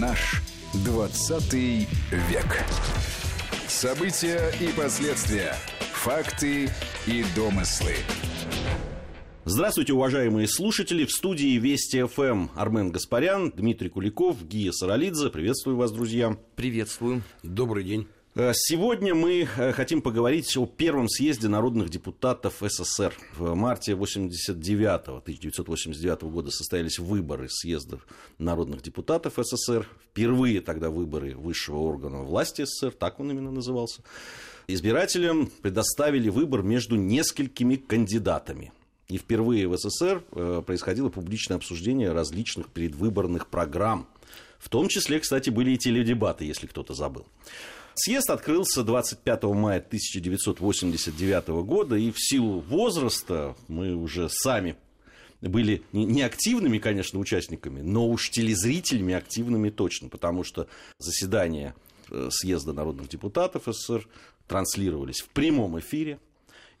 Наш 20 век. События и последствия. Факты и домыслы. Здравствуйте, уважаемые слушатели. В студии Вести ФМ Армен Гаспарян, Дмитрий Куликов, Гия Саралидзе. Приветствую вас, друзья. Приветствую. Добрый день. Э, сегодня мы э, хотим поговорить о первом съезде народных депутатов СССР. В марте 89 1989 года состоялись выборы съездов народных депутатов СССР. Впервые тогда выборы высшего органа власти СССР, так он именно назывался. Избирателям предоставили выбор между несколькими кандидатами. И впервые в СССР э, происходило публичное обсуждение различных предвыборных программ. В том числе, кстати, были и теледебаты, если кто-то забыл. Съезд открылся 25 мая 1989 года, и в силу возраста мы уже сами были не активными, конечно, участниками, но уж телезрителями активными точно, потому что заседания э, съезда народных депутатов СССР транслировались в прямом эфире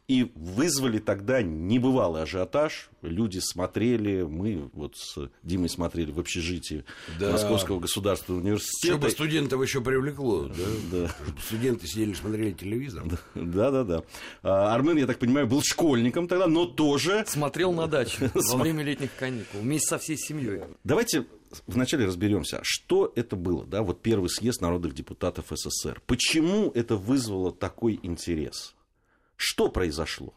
и вызвали тогда небывалый ажиотаж. Люди смотрели, мы вот с Димой смотрели в общежитии да. Московского государственного университета. Чтобы студентов еще привлекло, да? да. Чтобы студенты сидели, смотрели телевизор. Да, да, да. А, Армен, я так понимаю, был школьником тогда, но тоже... Смотрел на даче во время летних каникул, вместе со всей семьей. Давайте вначале разберемся, что это было, да, вот первый съезд народных депутатов СССР. Почему это вызвало такой интерес? Что произошло,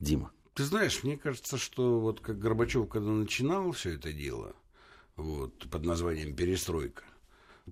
Дима? Ты знаешь, мне кажется, что вот как Горбачев, когда начинал все это дело, вот, под названием «Перестройка»,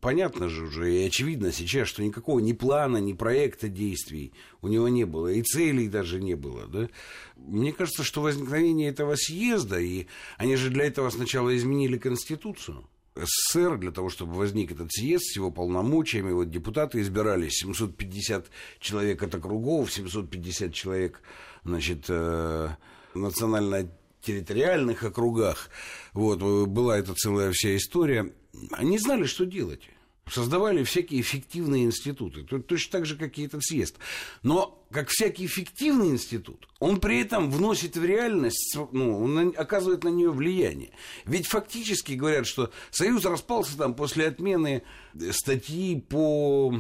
понятно же уже и очевидно сейчас, что никакого ни плана, ни проекта действий у него не было, и целей даже не было. Да? Мне кажется, что возникновение этого съезда, и они же для этого сначала изменили Конституцию, СССР для того, чтобы возник этот съезд с его полномочиями. Вот депутаты избирались 750 человек от округов, 750 человек, значит, э, национально-территориальных округах. Вот, была эта целая вся история. Они знали, что делать создавали всякие фиктивные институты, точно так же, как и этот съезд. Но, как всякий фиктивный институт, он при этом вносит в реальность, ну, он оказывает на нее влияние. Ведь фактически говорят, что Союз распался там после отмены статьи по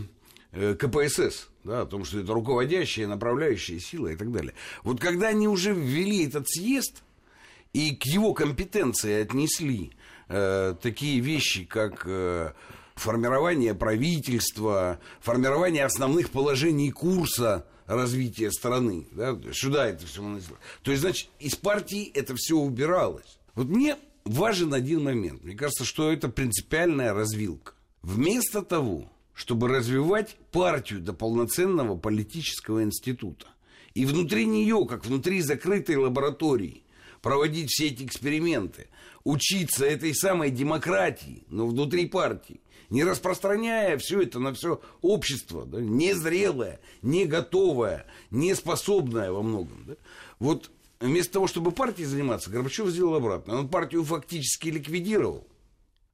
э, КПСС, да, о том, что это руководящая, направляющая сила и так далее. Вот когда они уже ввели этот съезд и к его компетенции отнесли э, такие вещи, как... Э, формирование правительства, формирование основных положений курса развития страны. Да? Сюда это все нанесло. То есть, значит, из партии это все убиралось. Вот мне важен один момент. Мне кажется, что это принципиальная развилка. Вместо того, чтобы развивать партию до полноценного политического института, и внутри нее, как внутри закрытой лаборатории, проводить все эти эксперименты, учиться этой самой демократии, но внутри партии, не распространяя все это на все общество, да, незрелое, не готовое, не способное во многом. Да. Вот вместо того, чтобы партией заниматься, Горбачев сделал обратно. Он партию фактически ликвидировал.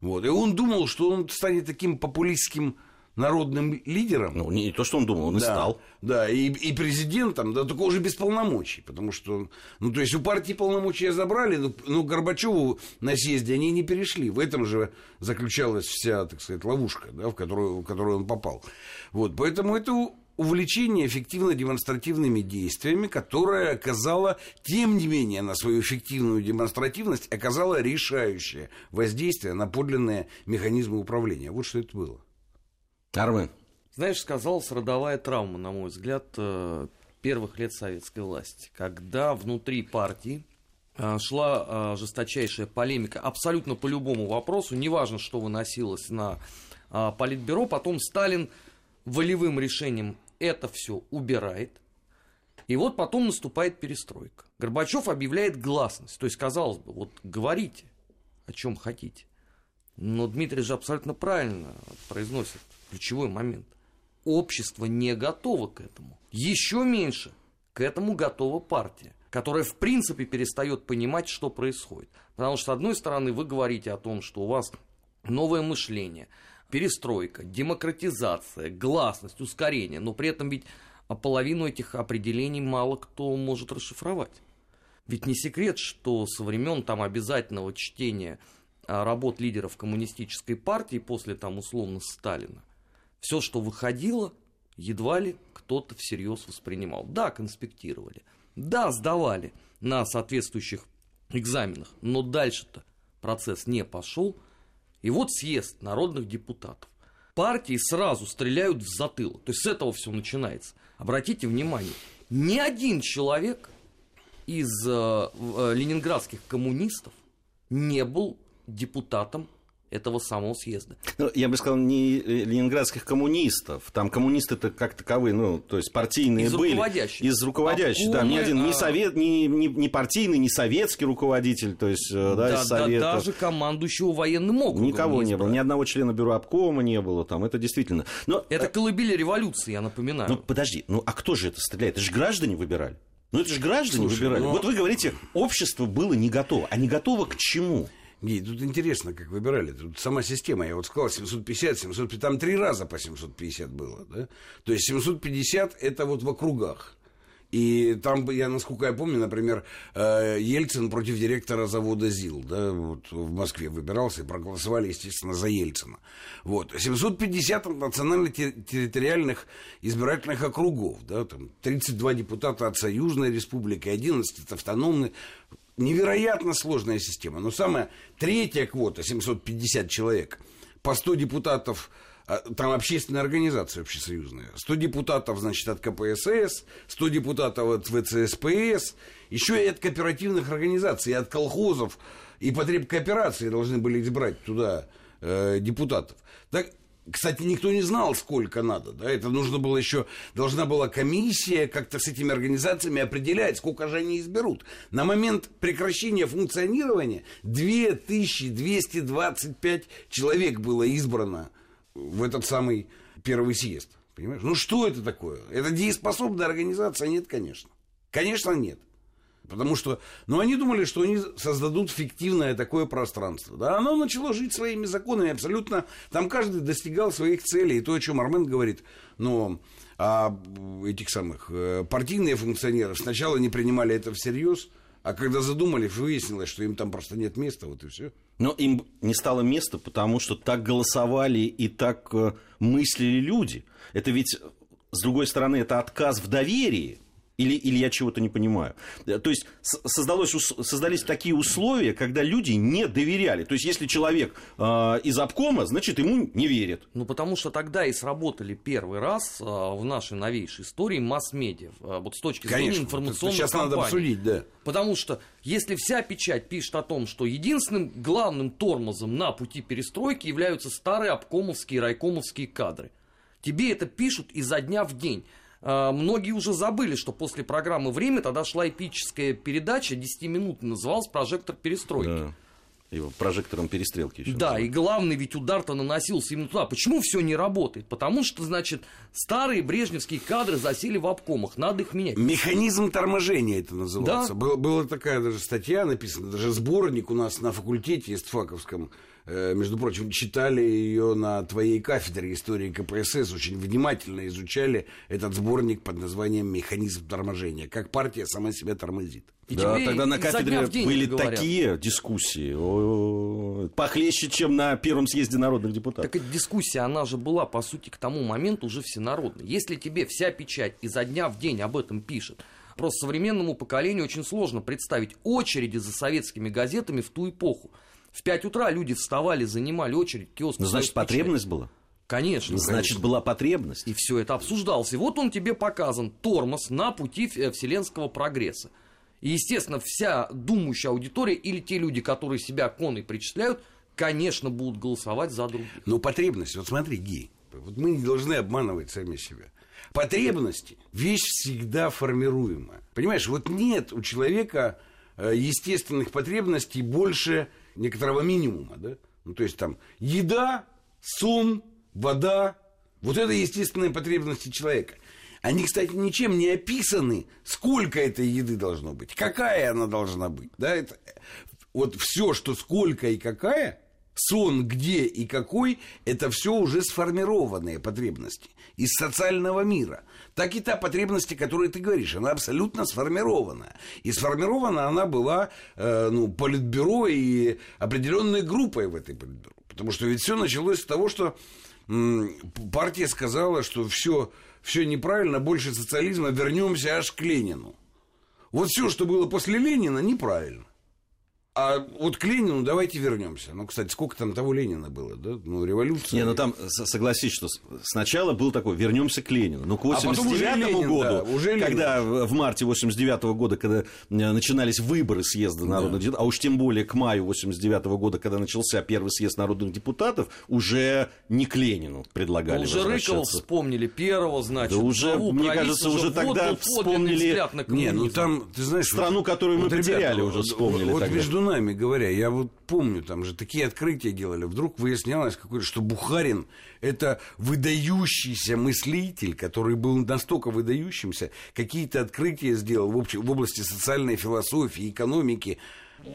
Вот. И он думал, что он станет таким популистским народным лидером. Ну, не то, что он думал, он да, и стал. Да, и, и президентом, да, только уже без полномочий, потому что, ну, то есть у партии полномочия забрали, но, но Горбачеву на съезде они не перешли. В этом же заключалась вся, так сказать, ловушка, да, в которую, в которую он попал. Вот, поэтому это увлечение эффективно-демонстративными действиями, которое оказало, тем не менее, на свою эффективную демонстративность, оказало решающее воздействие на подлинные механизмы управления. Вот что это было. Армен. Знаешь, сказалась родовая травма, на мой взгляд, э, первых лет советской власти, когда внутри партии э, шла э, жесточайшая полемика абсолютно по любому вопросу, неважно, что выносилось на политбюро, потом Сталин волевым решением это все убирает, и вот потом наступает перестройка. Горбачев объявляет гласность, то есть, казалось бы, вот говорите, о чем хотите. Но Дмитрий же абсолютно правильно произносит ключевой момент. Общество не готово к этому. Еще меньше к этому готова партия, которая в принципе перестает понимать, что происходит. Потому что, с одной стороны, вы говорите о том, что у вас новое мышление, перестройка, демократизация, гласность, ускорение, но при этом ведь половину этих определений мало кто может расшифровать. Ведь не секрет, что со времен там обязательного чтения а, работ лидеров коммунистической партии после там условно Сталина, все, что выходило, едва ли кто-то всерьез воспринимал. Да, конспектировали, да, сдавали на соответствующих экзаменах, но дальше-то процесс не пошел. И вот съезд народных депутатов. Партии сразу стреляют в затылок. То есть с этого все начинается. Обратите внимание, ни один человек из э, э, ленинградских коммунистов не был депутатом этого самого съезда. Ну, я бы сказал, не ленинградских коммунистов. Там коммунисты-то как таковые, ну, то есть партийные из были. Руководящих. Из руководящих. А да, ни один, ни, а... совет, ни, ни, ни партийный, ни советский руководитель, то есть, да, да, из совета. да даже командующего военным округом Никого не, не было, ни одного члена бюро обкома не было там, это действительно. Но, это колыбели революции, я напоминаю. Ну, подожди, ну, а кто же это стреляет? Это же граждане выбирали. Ну, это же граждане Слушай, выбирали. но- Вот вы говорите, общество было не готово. А не готово к чему? Не, тут интересно, как выбирали. Тут сама система, я вот сказал, 750, 750, там три раза по 750 было, да? То есть 750 это вот в округах. И там, я, насколько я помню, например, э, Ельцин против директора завода ЗИЛ, да, вот в Москве выбирался, и проголосовали, естественно, за Ельцина. Вот. 750 национально-территориальных избирательных округов, да, там 32 депутата от Союзной Республики, 11 от автономной. Невероятно сложная система. Но самая третья квота, 750 человек, по 100 депутатов а, там общественная организация общесоюзная. 100 депутатов, значит, от КПСС, 100 депутатов от ВЦСПС, еще и от кооперативных организаций, и от колхозов, и потребкооперации должны были избрать туда э, депутатов. Так, кстати, никто не знал, сколько надо. Да? Это нужно было еще, должна была комиссия как-то с этими организациями определять, сколько же они изберут. На момент прекращения функционирования 2225 человек было избрано в этот самый первый съезд. Понимаешь? Ну что это такое? Это дееспособная организация? Нет, конечно. Конечно, нет. Потому что, ну, они думали, что они создадут фиктивное такое пространство. Да, оно начало жить своими законами абсолютно. Там каждый достигал своих целей. И то, о чем Армен говорит, ну, а этих самых э, партийные функционеры сначала не принимали это всерьез, а когда задумались, выяснилось, что им там просто нет места, вот и все. Но им не стало места, потому что так голосовали и так э, мыслили люди. Это ведь, с другой стороны, это отказ в доверии. Или, или я чего-то не понимаю. Э, То есть создалось, создались такие условия, когда люди не доверяли. То есть если человек э, из обкома, значит ему не верят. Ну, потому что тогда и сработали первый раз а, в нашей новейшей истории масс-медиа. а, Вот с точки зрения Конечно, информационной сейчас надо кампании. обсудить, да. Потому что если вся печать пишет о том, что единственным главным тормозом на пути перестройки являются старые обкомовские и райкомовские кадры, тебе это пишут изо дня в день. А, Многие уже забыли, что после программы «Время» тогда шла эпическая передача 10 минут, называлась «Прожектор перестройки». Да. Его прожектором перестрелки еще. Да, называют. и главный ведь удар-то наносился именно туда. Почему все не работает? Потому что, значит, старые брежневские кадры засели в обкомах, надо их менять. Механизм торможения это называется. Да. Был- была такая даже статья написана, даже сборник у нас на факультете истфаковском. Э, Между прочим, читали ее на твоей кафедре истории КПСС, очень внимательно изучали этот сборник под названием «Механизм торможения». Как партия сама себя тормозит. И да, тогда на кафедре были говорят. такие дискуссии, о, похлеще, чем на первом съезде народных депутатов. Так эта дискуссия, она же была, по сути, к тому моменту уже всенародной. Если тебе вся печать изо дня в день об этом пишет, просто современному поколению очень сложно представить очереди за советскими газетами в ту эпоху. В 5 утра люди вставали, занимали очередь, киоск. Ну, значит, потребность была. Конечно. Значит, была потребность. И все это обсуждалось. И вот он тебе показан, тормоз на пути э, вселенского прогресса. И, естественно, вся думающая аудитория или те люди, которые себя коной причисляют, конечно, будут голосовать за других. Но потребность, вот смотри, Ги, вот мы не должны обманывать сами себя. Потребности – вещь всегда формируемая. Понимаешь, вот нет у человека э, естественных потребностей больше некоторого минимума, да? Ну, то есть там еда, сон, вода. Вот это естественные потребности человека. Они, кстати, ничем не описаны, сколько этой еды должно быть, какая она должна быть. Да? Это, вот все, что сколько и какая, сон где и какой, это все уже сформированные потребности из социального мира. Так и та потребность, о которой ты говоришь, она абсолютно сформирована. И сформирована она была э, ну, политбюро и определенной группой в этой политбюро. Потому что ведь все началось с того, что партия сказала, что все, все неправильно, больше социализма, вернемся аж к Ленину. Вот все, что было после Ленина, неправильно. А вот к Ленину давайте вернемся. Ну, кстати, сколько там того Ленина было, да? Ну, революция. Не, ну там согласись, что сначала был такой, вернемся к Ленину. Ну, к 89 а Ленин, году, да, уже когда Ленин. в марте 89 года, когда начинались выборы съезда народных да. депутатов, а уж тем более к маю 89 года, когда начался первый съезд народных депутатов, уже не к Ленину предлагали ну, Уже Рыкова вспомнили первого, значит. Да уже, мне кажется, уже, уже тогда вот, вспомнили... Не, ну там, ты знаешь... Страну, которую вот, мы ребята, потеряли, уже вспомнили Вот тогда. между нами говоря, я вот помню, там же такие открытия делали. Вдруг выяснялось, какой что Бухарин – это выдающийся мыслитель, который был настолько выдающимся, какие-то открытия сделал в, общ... в области социальной философии, экономики.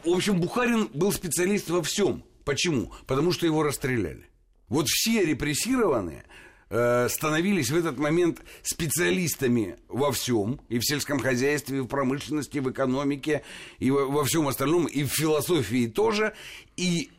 В общем, Бухарин был специалист во всем. Почему? Потому что его расстреляли. Вот все репрессированные становились в этот момент специалистами во всем, и в сельском хозяйстве, и в промышленности, и в экономике, и во, во всем остальном, и в философии тоже. И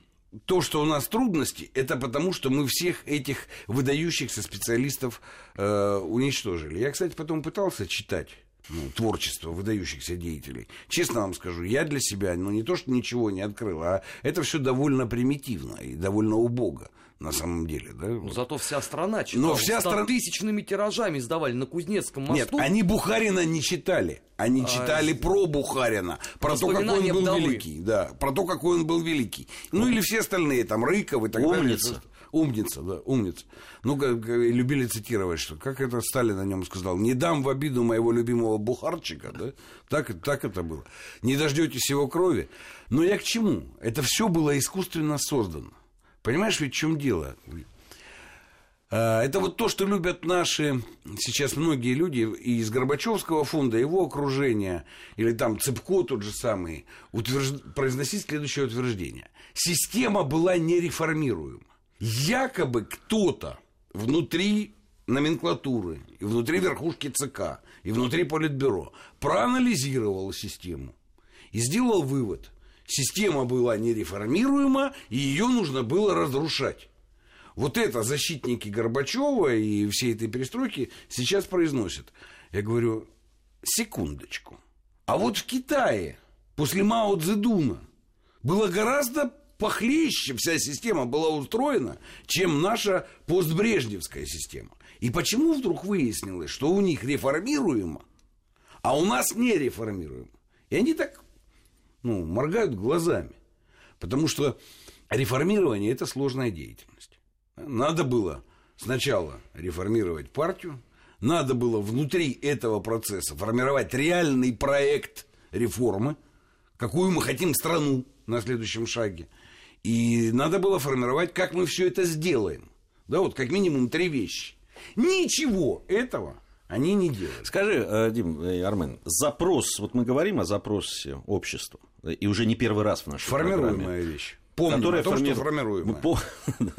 то, что у нас трудности, это потому, что мы всех этих выдающихся специалистов э, уничтожили. Я, кстати, потом пытался читать ну, творчество выдающихся деятелей. Честно вам скажу, я для себя, ну, не то, что ничего не открыл, а это все довольно примитивно и довольно убого на самом деле. Да? Но зато вся страна читала. Но вся страна... тысячными тиражами издавали на Кузнецком мосту. Нет, они Бухарина не читали. Они а... читали про Бухарина, про то, какой он был вдовы. великий. Да, про то, какой он был великий. Ну, или все остальные, там, Рыков и так Умница. далее. Умница, да, умница. Ну, как, любили цитировать, что как это Сталин о нем сказал, не дам в обиду моего любимого бухарчика, да, так, так это было. Не дождетесь его крови. Но я к чему? Это все было искусственно создано. Понимаешь, ведь в чем дело? А, это вот то, что любят наши сейчас многие люди из Горбачевского фонда, его окружения, или там Цыпко тот же самый, утвержд... произносить следующее утверждение. Система была нереформируема. Якобы кто-то внутри номенклатуры, и внутри верхушки ЦК, и внутри Политбюро проанализировал систему и сделал вывод – Система была нереформируема, и ее нужно было разрушать. Вот это защитники Горбачева и всей этой перестройки сейчас произносят. Я говорю, секундочку. А вот в Китае после Мао Цзэдуна было гораздо похлеще вся система была устроена, чем наша постбрежневская система. И почему вдруг выяснилось, что у них реформируемо, а у нас не реформируемо? И они так ну, моргают глазами. Потому что реформирование – это сложная деятельность. Надо было сначала реформировать партию, надо было внутри этого процесса формировать реальный проект реформы, какую мы хотим страну на следующем шаге. И надо было формировать, как мы все это сделаем. Да, вот как минимум три вещи. Ничего этого они не делают. Скажи, э, Дим, э, Армен, запрос, вот мы говорим о запросе общества, и уже не первый раз в нашей Формируемая программе. вещь. Помним которая о том, формиру... что формируемая. По...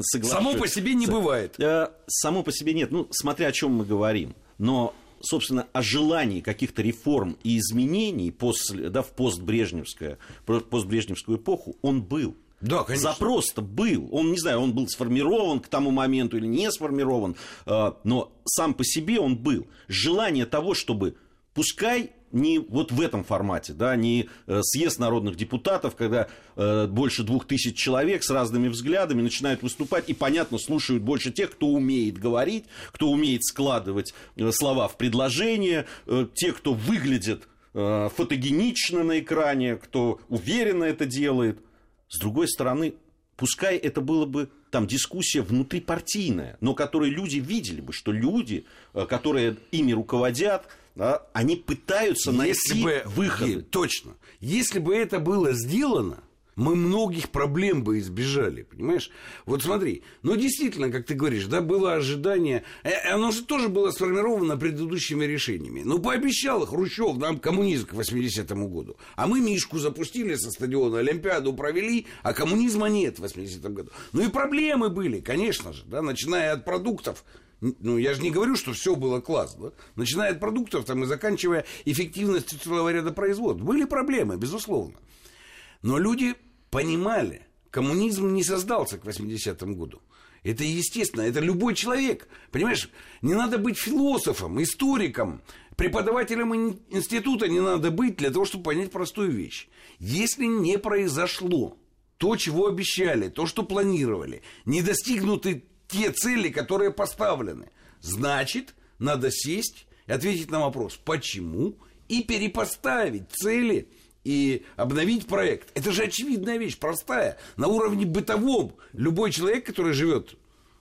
Само по себе не бывает. Э, само по себе нет. Ну, смотря о чем мы говорим. Но собственно, о желании каких-то реформ и изменений после, да, в постбрежневскую, постбрежневскую эпоху, он был. Да, конечно. Запрос-то был. Он, не знаю, он был сформирован к тому моменту или не сформирован, э, но сам по себе он был. Желание того, чтобы пускай не вот в этом формате, да, не э, съезд народных депутатов, когда э, больше двух тысяч человек с разными взглядами начинают выступать и, понятно, слушают больше тех, кто умеет говорить, кто умеет складывать слова в предложения, э, те, кто выглядит фотогенично на экране, кто уверенно это делает. С другой стороны, пускай это было бы там дискуссия внутрипартийная, но которые люди видели бы, что люди, э, которые ими руководят, да, они пытаются найти Если бы, выходы. Точно. Если бы это было сделано, мы многих проблем бы избежали, понимаешь? Вот смотри, ну действительно, как ты говоришь, да, было ожидание, э, оно же тоже было сформировано предыдущими решениями. Ну, пообещал Хрущев нам коммунизм к 80-му году, а мы Мишку запустили со стадиона, Олимпиаду провели, а коммунизма нет в 80-м году. Ну и проблемы были, конечно же, да, начиная от продуктов, ну, я же не говорю, что все было классно. Да? Начиная от продуктов там, и заканчивая эффективностью целого ряда производств. Были проблемы, безусловно. Но люди понимали, коммунизм не создался к 80-му году. Это естественно, это любой человек. Понимаешь, не надо быть философом, историком, преподавателем института не надо быть для того, чтобы понять простую вещь. Если не произошло то, чего обещали, то, что планировали, не достигнуты те цели, которые поставлены. Значит, надо сесть и ответить на вопрос, почему, и перепоставить цели и обновить проект. Это же очевидная вещь, простая. На уровне бытовом любой человек, который живет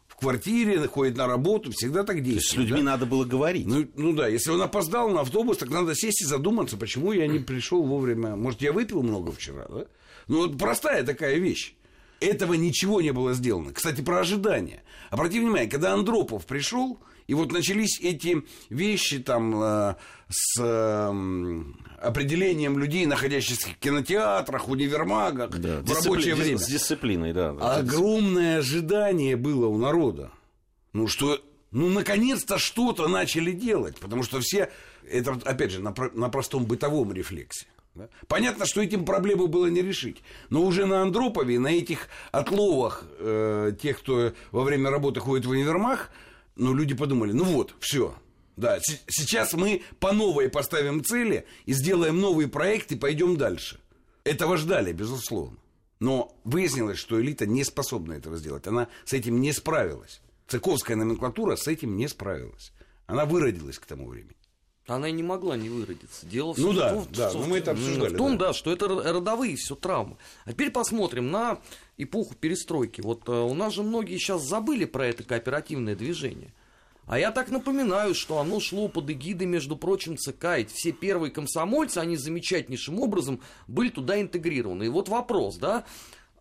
в квартире, ходит на работу, всегда так действует. То есть с людьми да? надо было говорить. Ну, ну да, если он опоздал на автобус, так надо сесть и задуматься, почему я не пришел вовремя. Может, я выпил много вчера, да? Ну, вот простая такая вещь. Этого ничего не было сделано. Кстати, про ожидания. Обратите внимание, когда Андропов пришел, и вот начались эти вещи там э, с э, определением людей, находящихся в кинотеатрах, универмагах, да, в рабочее время. С дисциплиной, да. Огромное ожидание было у народа. Ну, что, ну, наконец-то что-то начали делать. Потому что все, это, опять же, на, на простом бытовом рефлексе. Да? Понятно, что этим проблему было не решить. Но уже на Андропове, на этих отловах э, тех, кто во время работы ходит в универмаг, ну, люди подумали, ну вот, все. Да, сейчас мы по новой поставим цели и сделаем новый проект и пойдем дальше. Этого ждали, безусловно. Но выяснилось, что элита не способна этого сделать. Она с этим не справилась. Цыковская номенклатура с этим не справилась. Она выродилась к тому времени. Она и не могла не выродиться. Дело ну да, в, да, в, мы это обсуждали. В том, да. да, что это родовые все травмы. А теперь посмотрим на эпоху перестройки. Вот uh, у нас же многие сейчас забыли про это кооперативное движение. А я так напоминаю, что оно шло под эгидой, между прочим, ЦК. И все первые комсомольцы, они замечательнейшим образом были туда интегрированы. И вот вопрос, да,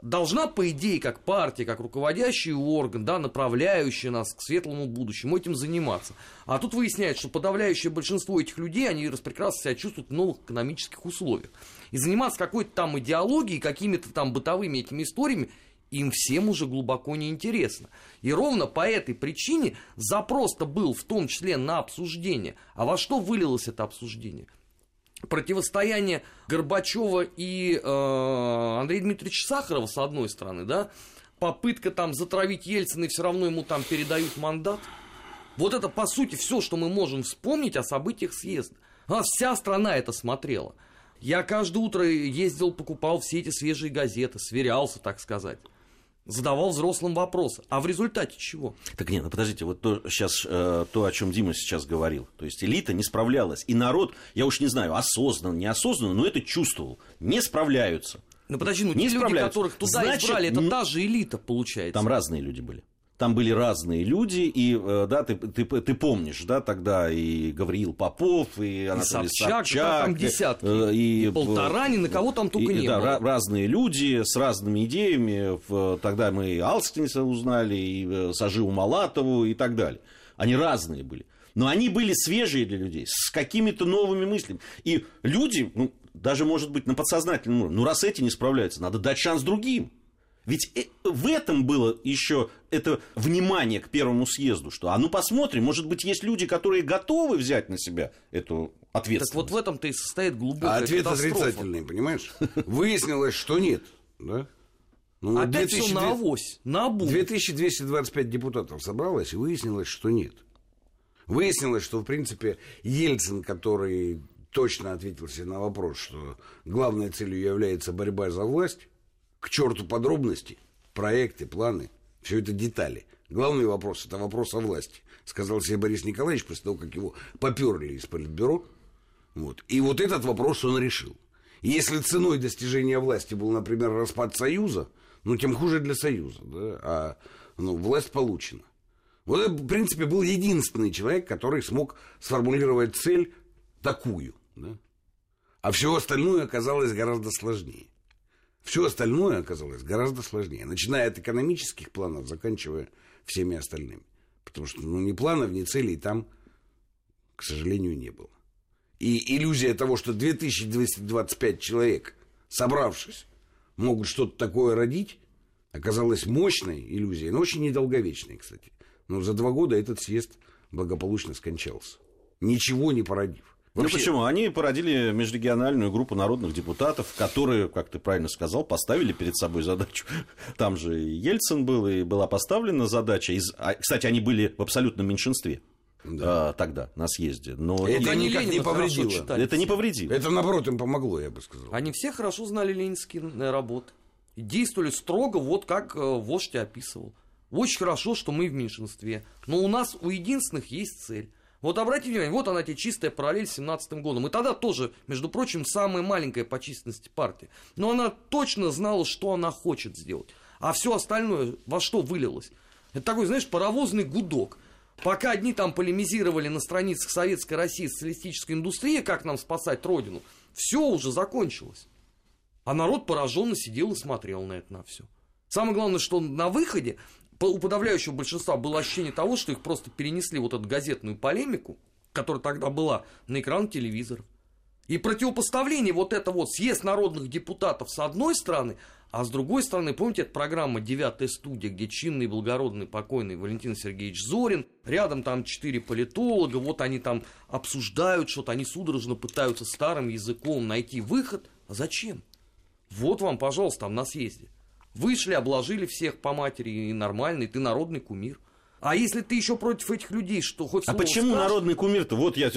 должна, по идее, как партия, как руководящий орган, да, направляющий нас к светлому будущему, этим заниматься. А тут выясняется, что подавляющее большинство этих людей, они прекрасно себя чувствуют в новых экономических условиях. И заниматься какой-то там идеологией, какими-то там бытовыми этими историями, им всем уже глубоко неинтересно. И ровно по этой причине запрос-то был в том числе на обсуждение. А во что вылилось это обсуждение? Противостояние Горбачева и э, Андрея Дмитриевича Сахарова, с одной стороны, да, попытка там затравить Ельцина, и все равно ему там передают мандат. Вот это, по сути, все, что мы можем вспомнить о событиях съезда. А вся страна это смотрела. Я каждое утро ездил, покупал все эти свежие газеты, сверялся, так сказать задавал взрослым вопросы. А в результате чего? Так нет, ну подождите, вот то, сейчас, э, то, о чем Дима сейчас говорил. То есть элита не справлялась. И народ, я уж не знаю, осознанно, неосознанно, но это чувствовал. Не справляются. Ну подожди, ну не те люди, которых туда Значит, избрали, это та же элита, получается. Там разные люди были там были разные люди, и, э, да, ты, ты, ты помнишь, да, тогда и Гавриил Попов, и Анатолий и Собчак, Собчак там десятки, э, и, и Полторани, на кого там только и, не да, было. разные люди с разными идеями, тогда мы и Алстинса узнали, и э, Саживу Малатову, и так далее. Они разные были. Но они были свежие для людей, с какими-то новыми мыслями. И люди, ну, даже, может быть, на подсознательном уровне, ну, раз эти не справляются, надо дать шанс другим. Ведь э, в этом было еще это внимание к первому съезду, что а ну посмотрим, может быть, есть люди, которые готовы взять на себя эту ответственность. Так вот в этом-то и состоит глубокая А ответ катастрофа. отрицательный, понимаешь? Выяснилось, что нет. Да? Ну, Опять 2000... все на авось, на обум. 2225 депутатов собралось, и выяснилось, что нет. Выяснилось, что, в принципе, Ельцин, который точно ответил себе на вопрос, что главной целью является борьба за власть, к черту подробности, проекты, планы, все это детали. Главный вопрос – это вопрос о власти, сказал себе Борис Николаевич после того, как его поперли из политбюро. Вот. И вот этот вопрос он решил. Если ценой достижения власти был, например, распад Союза, ну, тем хуже для Союза, да, а ну, власть получена. Вот это, в принципе, был единственный человек, который смог сформулировать цель такую. Да? А все остальное оказалось гораздо сложнее. Все остальное оказалось гораздо сложнее, начиная от экономических планов, заканчивая всеми остальными. Потому что ну, ни планов, ни целей там, к сожалению, не было. И иллюзия того, что 2225 человек, собравшись, могут что-то такое родить, оказалась мощной иллюзией, но очень недолговечной, кстати. Но за два года этот съезд благополучно скончался, ничего не породив. Ну, Вообще... Ну почему? Они породили межрегиональную группу народных депутатов, которые, как ты правильно сказал, поставили перед собой задачу. Там же Ельцин был, и была поставлена задача. Из... А, кстати, они были в абсолютном меньшинстве. Да. А, тогда на съезде. Но это и... никак не повредило. Это не повредило. Это наоборот им помогло, я бы сказал. Они все хорошо знали ленинские работы. И действовали строго, вот как э, вождь описывал. Очень хорошо, что мы в меньшинстве. Но у нас у единственных есть цель. Вот обратите внимание, вот она тебе чистая параллель с 17 годом. И тогда тоже, между прочим, самая маленькая по численности партия. Но она точно знала, что она хочет сделать. А все остальное во что вылилось? Это такой, знаешь, паровозный гудок. Пока одни там полемизировали на страницах Советской России социалистической индустрии, как нам спасать Родину, все уже закончилось. А народ пораженно сидел и смотрел на это на все. Самое главное, что на выходе у подавляющего большинства было ощущение того, что их просто перенесли вот эту газетную полемику, которая тогда была, на экран телевизоров. И противопоставление вот это вот съезд народных депутатов с одной стороны, а с другой стороны, помните, это программа «Девятая студия», где чинный, благородный, покойный Валентин Сергеевич Зорин, рядом там четыре политолога, вот они там обсуждают что-то, они судорожно пытаются старым языком найти выход. А зачем? Вот вам, пожалуйста, там на съезде. Вышли, обложили всех по матери, и нормально, и ты народный кумир. А если ты еще против этих людей, что хоть А почему скажешь, народный кумир-то? Вот я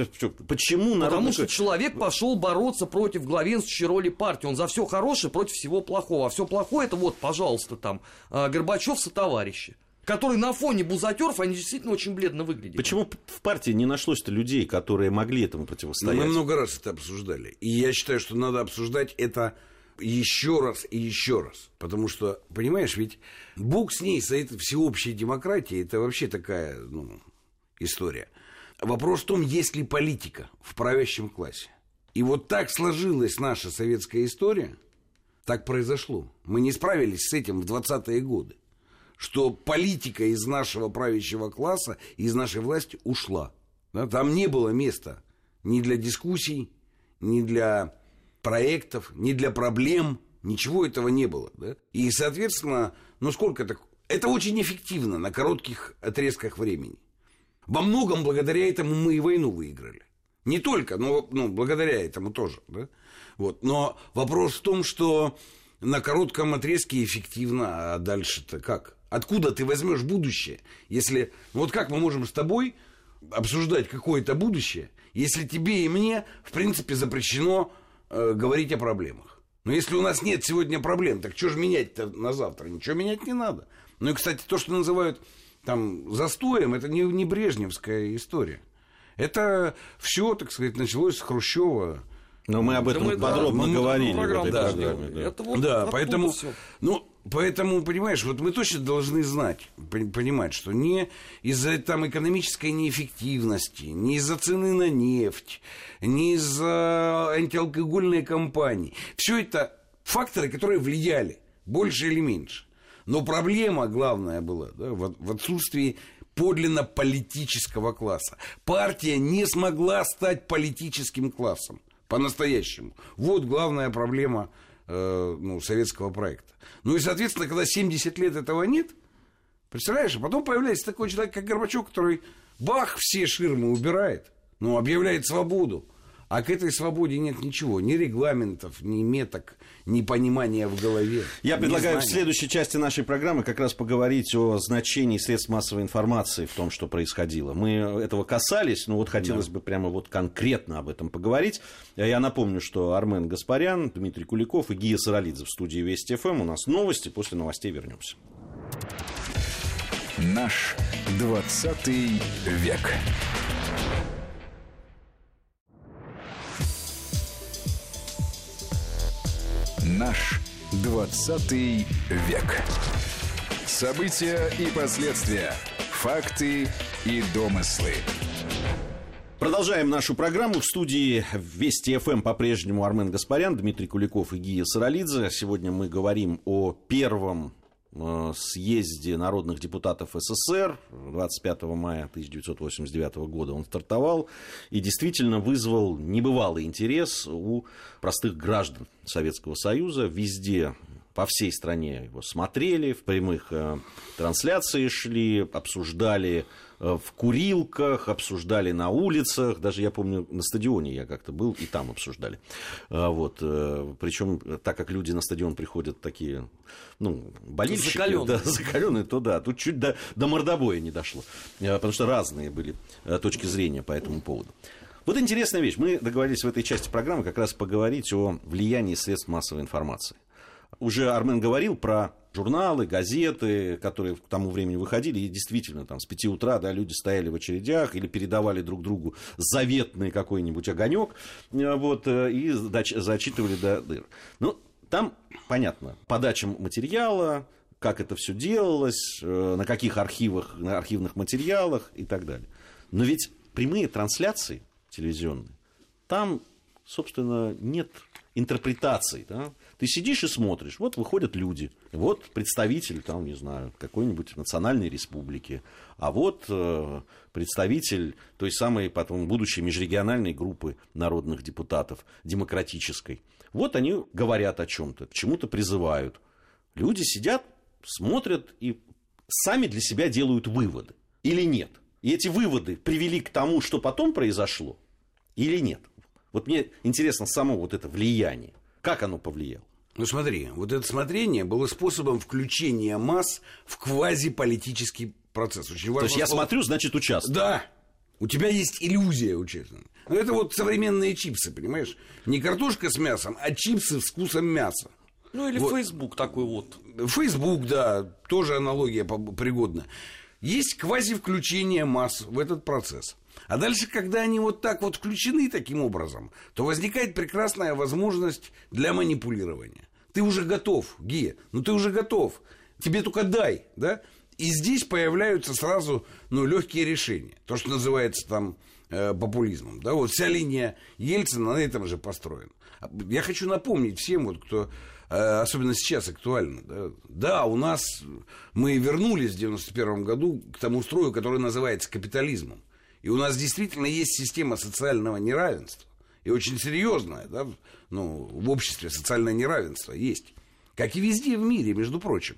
почему народный Потому что человек пошел бороться против главенствующей роли партии. Он за все хорошее против всего плохого. А все плохое это вот, пожалуйста, там а, Горбачев со товарищи которые на фоне бузатеров, они действительно очень бледно выглядят. Почему в партии не нашлось-то людей, которые могли этому противостоять? Мы много раз это обсуждали. И я считаю, что надо обсуждать это еще раз и еще раз. Потому что, понимаешь, ведь Бог с ней, с этой всеобщей демократией, это вообще такая ну, история. Вопрос в том, есть ли политика в правящем классе. И вот так сложилась наша советская история, так произошло. Мы не справились с этим в 20-е годы. Что политика из нашего правящего класса, из нашей власти ушла. Да, там не было места ни для дискуссий, ни для проектов, ни для проблем, ничего этого не было. Да? И, соответственно, ну сколько это... Это очень эффективно на коротких отрезках времени. Во многом благодаря этому мы и войну выиграли. Не только, но ну, благодаря этому тоже. Да? Вот. Но вопрос в том, что на коротком отрезке эффективно, а дальше-то как? Откуда ты возьмешь будущее, если... Ну, вот как мы можем с тобой обсуждать какое-то будущее, если тебе и мне, в принципе, запрещено э, говорить о проблемах. Но если у нас нет сегодня проблем, так что же менять-то на завтра? Ничего менять не надо. Ну и, кстати, то, что называют там застоем, это не, не брежневская история. Это все, так сказать, началось с Хрущева. Но мы об этом мы, подробно да, говорили. Программ, в этой да, да. Это вот да, поэтому, ну, Поэтому, понимаешь, вот мы точно должны знать, понимать, что не из-за там экономической неэффективности, не из-за цены на нефть, не из-за антиалкогольной кампании. Все это факторы, которые влияли, больше или меньше. Но проблема главная была да, в, в отсутствии подлинно политического класса. Партия не смогла стать политическим классом по-настоящему. Вот главная проблема ну, советского проекта. Ну и, соответственно, когда 70 лет этого нет, представляешь, а потом появляется такой человек, как Горбачев, который бах, все ширмы убирает, ну, объявляет свободу. А к этой свободе нет ничего, ни регламентов, ни меток, ни понимания в голове. Я предлагаю знания. в следующей части нашей программы как раз поговорить о значении средств массовой информации в том, что происходило. Мы этого касались, но вот хотелось да. бы прямо вот конкретно об этом поговорить. Я напомню, что Армен Гаспарян, Дмитрий Куликов и Гия Саралидзе в студии Вести ФМ. У нас новости, после новостей вернемся. Наш 20 век. Наш 20 век. События и последствия. Факты и домыслы. Продолжаем нашу программу. В студии Вести ФМ по-прежнему Армен Гаспарян, Дмитрий Куликов и Гия Саралидзе. Сегодня мы говорим о первом съезде народных депутатов СССР 25 мая 1989 года он стартовал и действительно вызвал небывалый интерес у простых граждан Советского Союза. Везде по всей стране его смотрели, в прямых э, трансляции шли, обсуждали э, в курилках, обсуждали на улицах, даже я помню на стадионе я как-то был и там обсуждали. А, вот, э, причем так как люди на стадион приходят такие, ну, болельщики, Закаленные. да, закаленные, то да, тут чуть до, до мордобоя не дошло, Э, потому что разные были э, точки зрения по этому поводу. Вот интересная вещь. Мы договорились в этой части программы как раз поговорить о влиянии средств массовой информации. Уже Армен говорил про журналы, газеты, которые к тому времени выходили, и действительно, там, с 5 утра, да, люди стояли в очередях или передавали друг другу заветный какой-нибудь огонек, э, вот, э, и зач- зачитывали до дыр. Ну, там, понятно, подача материала, как это все делалось, э, на каких архивах, на архивных материалах и так далее. Но ведь прямые трансляции телевизионные, там, собственно, нет интерпретаций. Да? Ты сидишь и смотришь, вот выходят люди, вот представитель, там, не знаю, какой-нибудь национальной республики, а вот э, представитель той самой потом будущей межрегиональной группы народных депутатов, демократической. Вот они говорят о чем-то, к чему-то призывают. Люди сидят, смотрят и сами для себя делают выводы. Или нет. И эти выводы привели к тому, что потом произошло, или нет. Вот мне интересно само вот это влияние. Как оно повлияло? Ну смотри, вот это смотрение было способом включения масс в квазиполитический процесс. Очень То важно есть я слово. смотрю, значит, участвую. Да. У тебя есть иллюзия участия. Ну, это вот современные чипсы, понимаешь? Не картошка с мясом, а чипсы с вкусом мяса. Ну или Вот. Facebook такой вот. Фейсбук, да, тоже аналогия пригодна. Есть квази-включение масс в этот процесс. А дальше, когда они вот так вот включены таким образом, то возникает прекрасная возможность для манипулирования. Ты уже готов, Гия, ну ты уже готов. Тебе только дай, да? И здесь появляются сразу, ну, легкие решения. То, что называется там э, популизмом. Да, вот вся линия Ельцина на этом же построена. Я хочу напомнить всем, вот, кто э, особенно сейчас актуально. Да, да, у нас мы вернулись в 91 году к тому строю, который называется капитализмом. И у нас действительно есть система социального неравенства. И очень серьезное, да, ну, в обществе социальное неравенство есть. Как и везде в мире, между прочим.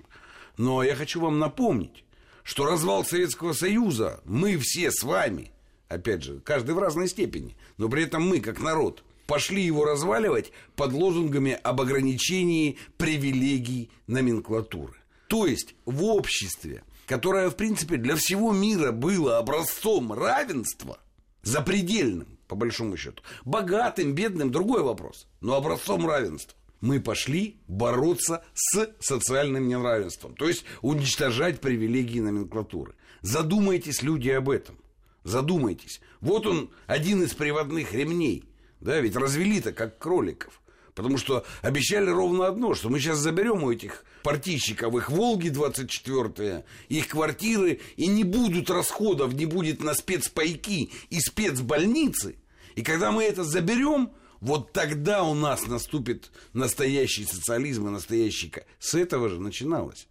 Но я хочу вам напомнить, что развал Советского Союза, мы все с вами, опять же, каждый в разной степени, но при этом мы, как народ, пошли его разваливать под лозунгами об ограничении привилегий номенклатуры. То есть в обществе, которое, в принципе, для всего мира было образцом равенства, запредельным, по большому счету, богатым, бедным, другой вопрос, но образцом равенства, мы пошли бороться с социальным неравенством, то есть уничтожать привилегии номенклатуры. Задумайтесь, люди, об этом. Задумайтесь. Вот он, один из приводных ремней. Да, ведь развели-то как кроликов. Потому что обещали ровно одно, что мы сейчас заберем у этих партийщиков их «Волги» 24 их квартиры, и не будут расходов, не будет на спецпайки и спецбольницы. И когда мы это заберем, вот тогда у нас наступит настоящий социализм и настоящий... С этого же начиналось.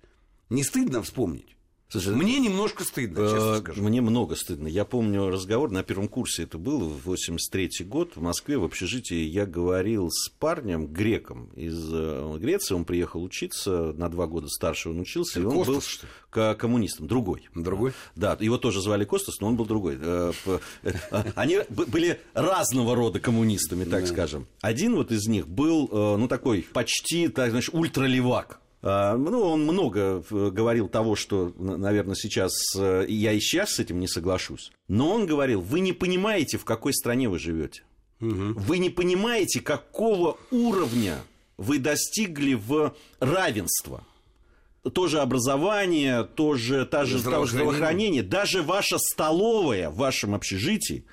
Не стыдно вспомнить? Слушай, Мне немножко стыдно, честно Э, скажу. Мне много стыдно. Я помню разговор, на первом курсе это было, в 83 год, в Москве, в общежитии, я говорил с парнем, греком из э, Греции, он приехал учиться, на два года старше он учился, и он Костас, был что ли? ко- коммунистом, другой. Другой? Да, его тоже звали Костас, но он был другой. Э, Они были разного рода коммунистами, так скажем. Один вот из них был, ну, такой почти, так, знаешь, ультралевак. А, Ну, он много э, говорил того, что, наверное, сейчас э, я и сейчас с этим не соглашусь. Но он говорил, вы не понимаете, в какой стране вы живете. Вы не понимаете, какого уровня вы достигли в равенство. Тоже образование, тоже, та же, Здравоохранение. здравоохранение. Даже ваша столовая в вашем общежитии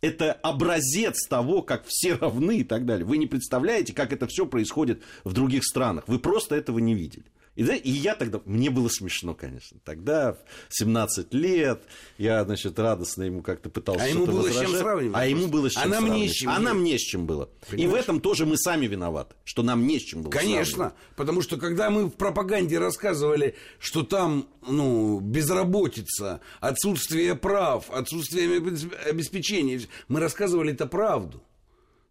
это образец того, как все равны и так далее. Вы не представляете, как это все происходит в других странах. Вы просто этого не видели. И, да, и я тогда, мне было смешно, конечно. Тогда, в 17 лет, я, значит, радостно ему как-то пытался А ему было с чем возражать. сравнивать А ему было с чем А нам не с сравнивать. чем А было. нам не с чем было. И в Понимаешь? этом тоже мы сами виноваты, что нам не с чем было Конечно, сравнивать. потому что когда мы в пропаганде рассказывали, что там ну, безработица, отсутствие прав, отсутствие обеспечения, мы рассказывали это правду.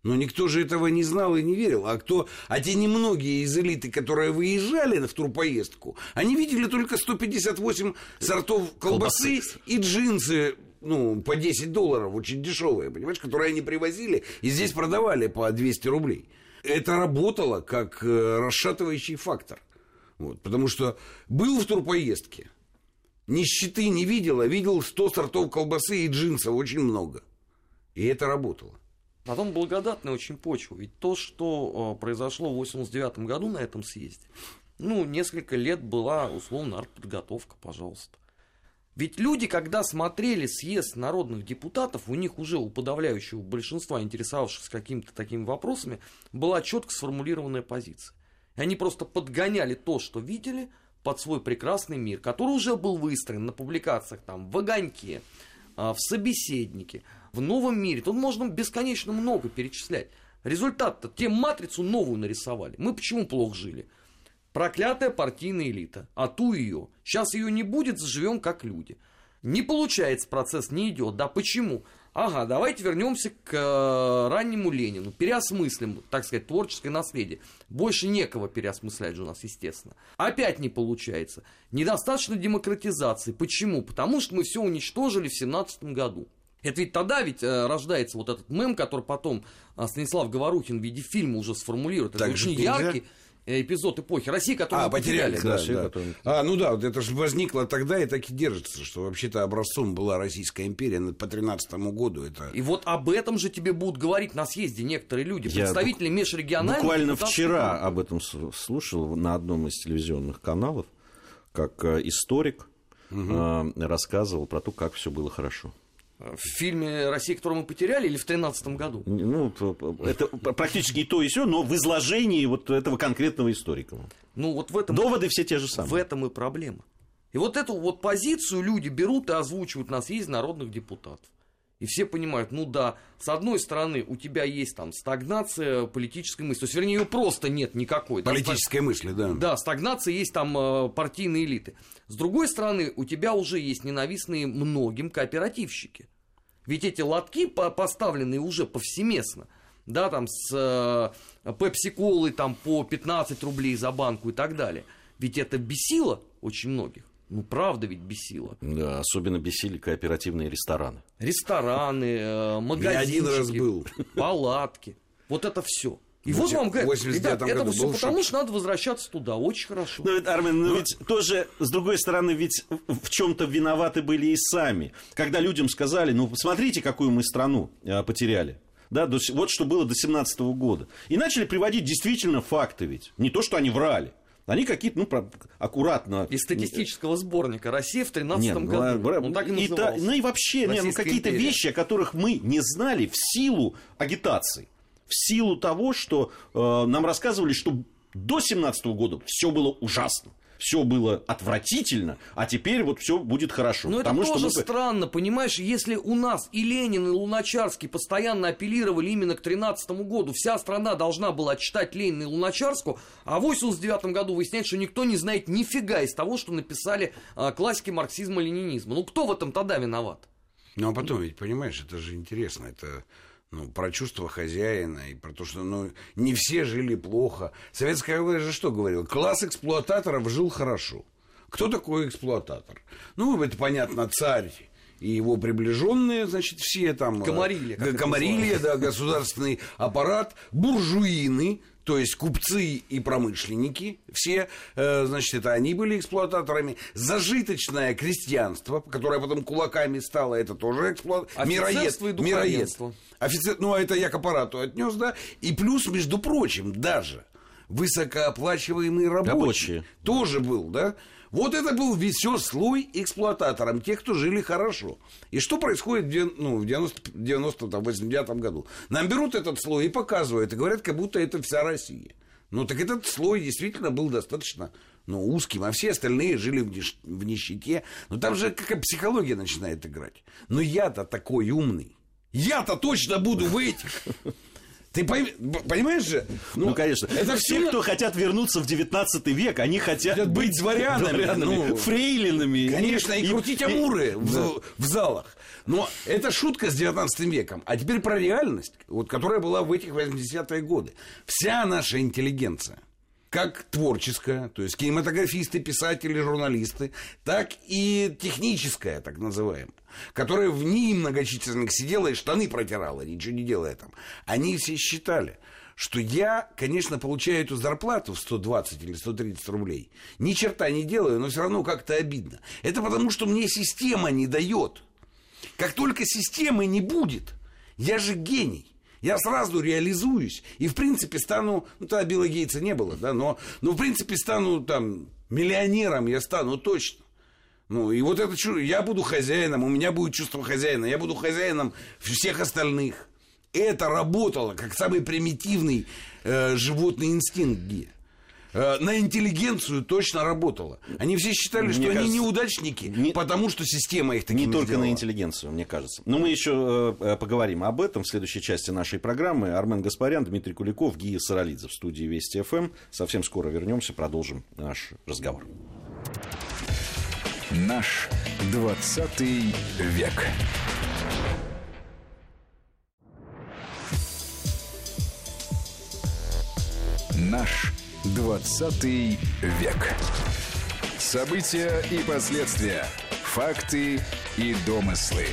Но никто же этого не знал и не верил. А кто, а те немногие из элиты, которые выезжали в турпоездку, они видели только 158 сортов колбасы, и джинсы ну, по 10 долларов, очень дешевые, понимаешь, которые они привозили и здесь продавали по 200 рублей. Это работало как э, расшатывающий фактор. Вот, потому что был в турпоездке, нищеты не видел, а видел 100 сортов колбасы и джинсов, очень много. И это работало. Потом благодатная очень почва. Ведь то, что э, произошло в 89 году на этом съезде, ну, несколько лет была, условно, артподготовка, пожалуйста. Ведь люди, когда смотрели съезд народных депутатов, у них уже у подавляющего большинства интересовавшихся какими-то такими вопросами была четко сформулированная позиция. И они просто подгоняли то, что видели, под свой прекрасный мир, который уже был выстроен на публикациях там в «Огоньке», а, в «Собеседнике», в «Новом мире». Тут можно бесконечно много перечислять. Результат-то, те матрицу новую нарисовали. Мы почему плохо жили? Проклятая партийная элита. А ту ее. Сейчас ее не будет, заживем как люди. Не получается, процесс не идет. Да почему? Ага, давайте вернемся к э, раннему Ленину. Переосмыслим, так сказать, творческое наследие. Больше некого переосмыслять же у нас, естественно. Опять не получается. Недостаточно демократизации. Почему? Потому что мы все уничтожили в 17 году. Это ведь тогда ведь э, рождается вот этот мем, который потом э, Станислав Говорухин в виде фильма уже сформулирует. Это Так очень яркий э, эпизод эпохи России, который А, мы потеряли, да, да. которую- А, ну да, вот это же возникло тогда и так и держится, что вообще-то образцом была Российская империя на- по 13 году. Это... И вот об этом же тебе будут говорить на съезде некоторые люди, Я представители межрегиональных. Буквально вчера об этом слушал на одном из телевизионных каналов, как историк э, рассказывал про то, как все было хорошо. В фильме «Россия, которую мы потеряли» или в 2013 году? Ну, это практически и то, и все, но в изложении вот этого конкретного историка. Ну вот в этом, Доводы все те же самые. в этом и проблема. И вот эту вот позицию люди берут и озвучивают на съезде народных депутатов. И все понимают, ну да, с одной стороны, у тебя есть там стагнация политической мысли. То есть, вернее, ее просто нет никакой. да, Политическая мысль, да. Да, стагнация есть там э, партийные элиты. С другой стороны, у тебя уже есть ненавистные многим кооперативщики. Ведь эти лотки по- поставленные уже повсеместно. Да, там с пепси-колой там по 15 рублей за банку и так далее. Ведь это бесило очень многих. Ну, правда ведь бесило. Да, особенно бесили кооперативные рестораны. Рестораны, э, магазинчики, один раз был. палатки. Вот это все. И В вот вам говорят, 89 ребят, это все потому, шок. что надо возвращаться туда. Очень хорошо. Ну, ведь, Армен, ну, ведь тоже, с другой стороны, ведь в чем-то виноваты были и сами. Когда людям сказали, ну, посмотрите, какую мы страну а, потеряли. Да, до вот что было до 17 года. И начали приводить действительно факты ведь. Не то, что они врали. Они какие-то, ну, про- аккуратно... Из статистического сборника «Россия в 2013 Нет, ну, году». бра- Он так и и та- ну и вообще, не, ну, какие-то империя. вещи, о которых мы не знали в силу агитации. В силу того, что э, нам рассказывали, что до 17 года все было ужасно. Все было отвратительно, а теперь вот все будет хорошо. Но это потому тоже что мы- странно, понимаешь, если у нас и Ленин, и Луначарский постоянно апеллировали именно к 13 году, вся страна должна была читать Ленина и Луначарскую, а в 89 году выясняется, что никто не знает нифига из того, что написали а, классики марксизма-ленинизма. Ну кто в этом тогда виноват? Ну, а потом ведь, понимаешь, это же интересно. Это ну, про чувство хозяина и про то, что ну, не все жили плохо. Советская власть же что говорила? Класс эксплуататоров жил хорошо. Кто такой эксплуататор? Ну, это понятно, царь и его приближенные, значит, все там... э, Комарилья, Комарилья, да, государственный аппарат, буржуины, то есть купцы и промышленники, все, э, значит, это они были эксплуататорами. Зажиточное крестьянство, которое потом кулаками стало, это тоже эксплуатация. Офицерство и духовенство. Офицер, ну, а это я к аппарату отнес, да. И плюс, между прочим, даже высокооплачиваемый рабочий Рабочие. тоже был, да. Вот это был весь слой эксплуататором, тех, кто жили хорошо. И что происходит в, ну, в 90, 90 там, 89 году? Нам берут этот слой и показывают, и говорят, как будто это вся Россия. Ну, так этот слой действительно был достаточно ну, узким, а все остальные жили в, нищ- в нищете. Но там же какая психология начинает играть. Но я-то такой умный. Я-то точно буду в этих. Ты пойм- б- понимаешь же? Ну, конечно. Это все, все кто хотят вернуться в 19 век, они хотят, Хотят быть дворянами, ну, фрейлинами. Конечно, и, крутить и- амуры в, в залах. Но это шутка с 19 веком. А теперь про реальность, вот, которая была в этих 80-е годы. Вся наша интеллигенция, как творческая, то есть кинематографисты, писатели, журналисты, так и техническая, так называемая, которая в ней многочисленных сидела и штаны протирала, ничего не делая там. Они все считали, что я, конечно, получаю эту зарплату в 120 или 130 рублей. Ни черта не делаю, но все равно как-то обидно. Это потому, что мне система не дает. Как только системы не будет, я же гений. Я сразу реализуюсь и, в принципе, стану... Ну, тогда Билла Гейтса не было, да, но, но в принципе, стану там миллионером, я стану точно. Ну, и вот это чу- я буду хозяином, у меня будет чувство хозяина, я буду хозяином всех остальных. Это работало как самый примитивный э, животный инстинкт Ге. Э, на интеллигенцию точно работало. Они все считали, Мне что они кажется, неудачники, не- потому что система их такими Не только сделала. на интеллигенцию, мне кажется. Но мы еще э, поговорим об этом в следующей части нашей программы. Армен Гаспарян, Дмитрий Куликов, Гия Саралидзе в студии Вести ФМ. Совсем скоро вернемся, продолжим наш разговор. Наш 20 век. Наш 20 век. События и последствия. Факты и домыслы.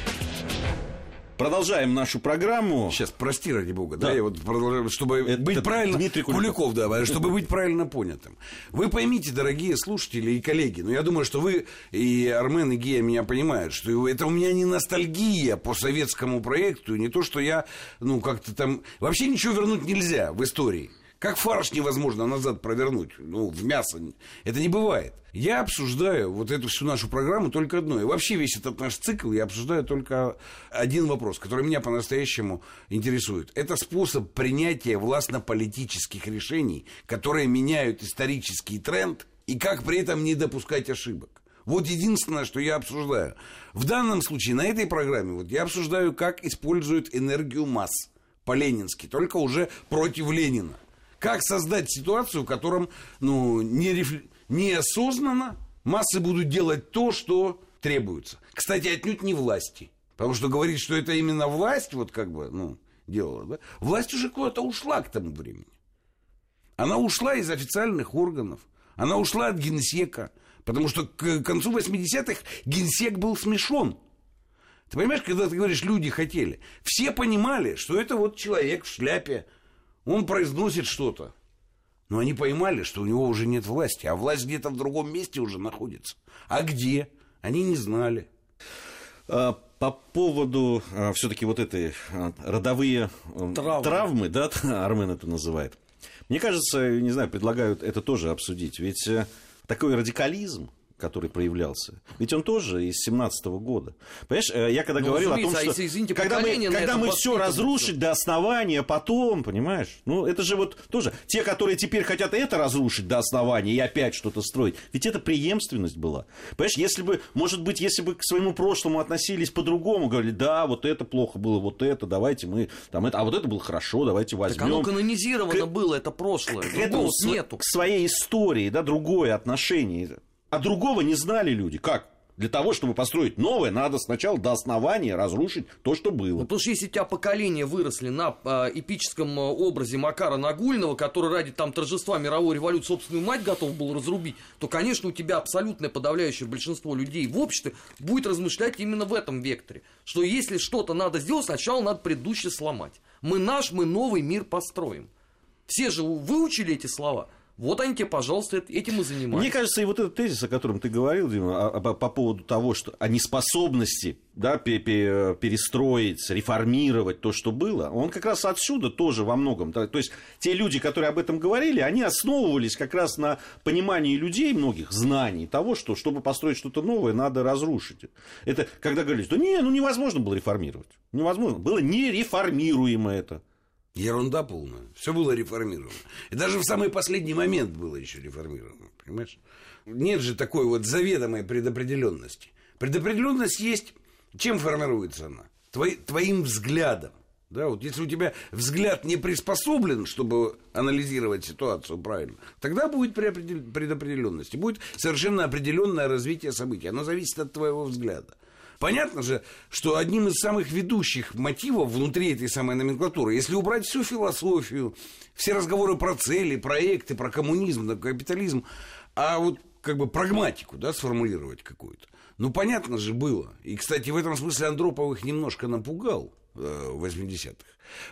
Продолжаем нашу программу. Сейчас, прости, ради бога, да, Да. я вот продолжаю, чтобы Это быть правильно... Дмитрий Куликов. да, чтобы быть правильно понятым. Вы поймите, дорогие слушатели и коллеги, ну, я думаю, что вы и Армен, и Гея меня понимают, что это у меня не ностальгия по советскому проекту, не то, что я, ну, как-то там... Вообще ничего вернуть нельзя в истории. Как фарш невозможно назад провернуть, ну, в мясо. Это не бывает. Я обсуждаю вот эту всю нашу программу только одно. И вообще весь этот наш цикл я обсуждаю только один вопрос, который меня по-настоящему интересует. Это способ принятия властно-политических решений, которые меняют исторический тренд, и как при этом не допускать ошибок. Вот единственное, что я обсуждаю. В данном случае, на этой программе, вот я обсуждаю, как используют энергию масс по-ленински, только уже против Ленина. Как создать ситуацию, в котором ну, неосознанно массы будут делать то, что требуется. Кстати, отнюдь не власти. Потому что говорить, что это именно власть, вот как бы, ну, делала, да? Власть уже куда-то ушла к тому времени. Она ушла из официальных органов. Она ушла от генсека. Потому что к концу 80-х генсек был смешон. Ты понимаешь, когда ты говоришь, люди хотели, все понимали, что это вот человек в шляпе, он произносит что-то. Но они поймали, что у него уже нет власти, а власть где-то в другом месте уже находится. А где? Они не знали. А, По поводу все-таки вот этой а, родовые Травмы. травмы, да, Армен это называет. Мне кажется, не знаю, предлагают это тоже обсудить. Ведь э, такой радикализм, который проявлялся, ведь он тоже из 17 года. Понимаешь, э, я когда Ну, говорил о том, а что если, извините, когда мы, когда мы все разрушить до основания, потом, понимаешь, ну это же вот тоже те, которые теперь хотят это разрушить до основания и опять что-то строить, ведь это преемственность была. Понимаешь, если бы, может быть, если бы к своему прошлому относились по-другому, говорили, да, вот это плохо было, вот это, давайте мы там это, а вот это было хорошо, давайте возьмем. Так оно канонизировано К- было, это прошлое. к этому Другого св- нету. к своей истории, да, другое отношение. А другого не знали люди. Как? Для того, чтобы построить новое, надо сначала до основания разрушить то, что Ну, было. потому что если у тебя поколение выросли на а, эпическом а, образе Макара Нагульного, который ради там торжества мировой революции собственную мать готов был разрубить, то, конечно, у тебя абсолютное подавляющее большинство людей в обществе будет размышлять именно в этом векторе. Что если что-то надо сделать, сначала надо предыдущее сломать. Мы наш, мы новый мир построим. Все же выучили эти слова. Вот они тебе, пожалуйста, эт- этим и занимаются. Мне кажется, и вот этот тезис, о котором ты говорил, Дима, а- а по, по поводу того, что о неспособности да, пе- пе- перестроить, реформировать то, что было, он как раз отсюда тоже во многом. То есть те люди, которые об этом говорили, они основывались как раз на понимании людей многих, знаний того, что чтобы построить что-то новое, надо разрушить. Это когда говорили, что не, ну невозможно было реформировать. Невозможно. Было нереформируемо это. Ерунда полная. Все было реформировано. И даже в самый последний момент было еще реформировано. понимаешь? Нет же такой вот заведомой предопределенности. Предопределенность есть, чем формируется она? Твой, твоим взглядом. Да, вот если у тебя взгляд не приспособлен, чтобы анализировать ситуацию правильно, тогда будет предопределенность. И будет совершенно определенное развитие событий. Оно зависит от твоего взгляда. Понятно же, что одним из самых ведущих мотивов внутри этой самой номенклатуры, если убрать всю философию, все разговоры про цели, проекты, про коммунизм, про капитализм, а вот как бы прагматику, да, сформулировать какую-то. Ну, понятно же было. И, кстати, в этом смысле Андропов их немножко напугал 80-х.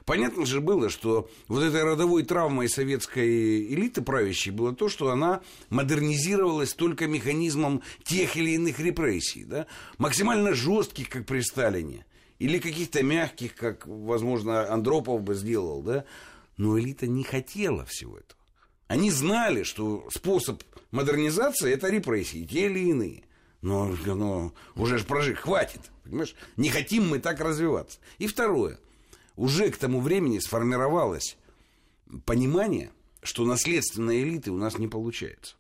Понятно же было, что вот этой родовой травмой советской элиты правящей было то, что она модернизировалась только механизмом тех или иных репрессий, да? максимально жестких, как при Сталине, или каких-то мягких, как, возможно, Андропов бы сделал, да? но элита не хотела всего этого. Они знали, что способ модернизации – это репрессии, те или иные. Но, но уже ж прожить, хватит, понимаешь? Не хотим мы так развиваться. И второе. Уже к тому времени сформировалось понимание, что наследственной элиты у нас не получается.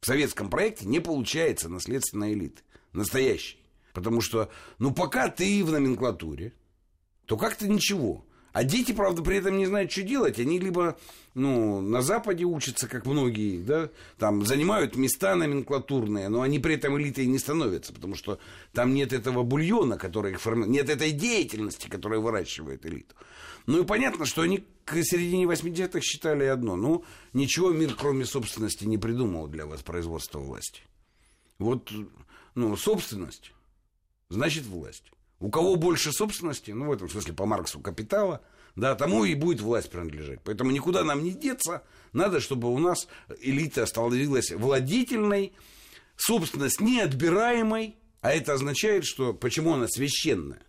В советском проекте не получается наследственной элиты. Настоящей. Потому что, ну, пока ты в номенклатуре, то как-то ничего. А дети, правда, при этом не знают, что делать. Они либо ну, на Западе учатся, как многие, да, там занимают места номенклатурные, но они при этом элитой не становятся, потому что там нет этого бульона, который их формирует, нет этой деятельности, которая выращивает элиту. Ну и понятно, что они к середине 80-х считали одно. Ну, ничего мир, кроме собственности, не придумал для воспроизводства власти. Вот, ну, собственность, значит власть. У кого больше собственности, ну, в этом смысле по Марксу капитала, да, тому и будет власть принадлежать. Поэтому никуда нам не деться. Надо, чтобы у нас элита становилась владительной, собственность неотбираемой, а это означает, что почему она священная?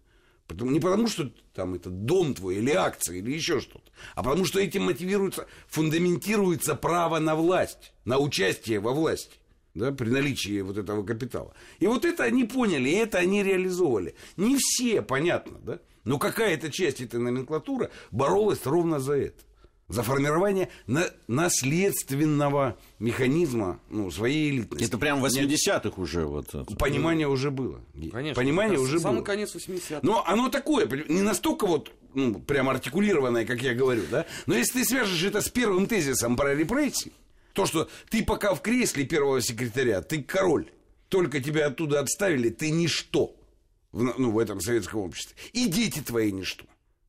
Не потому, что там это дом твой или акции или еще что-то, а потому что этим мотивируется, фундаментируется право на власть, на участие во власти да, при наличии вот этого капитала. И вот это они поняли, и это они реализовывали. Не все, понятно, да? Но какая-то часть этой номенклатуры боролась ровно за это. За формирование на наследственного механизма ну, своей элитности. Это прям в 80-х уже. Вот, Понимание уже было. Конечно. Понимание уже самый было. конец 80-х. Но оно такое, не настолько вот ну, прям артикулированное, как я говорю, да? Но если ты свяжешь это с первым тезисом про репрессии, то, что ты пока в кресле первого секретаря, ты король. Только тебя оттуда отставили, ты ничто в, ну, в этом советском обществе. И дети твои ничто.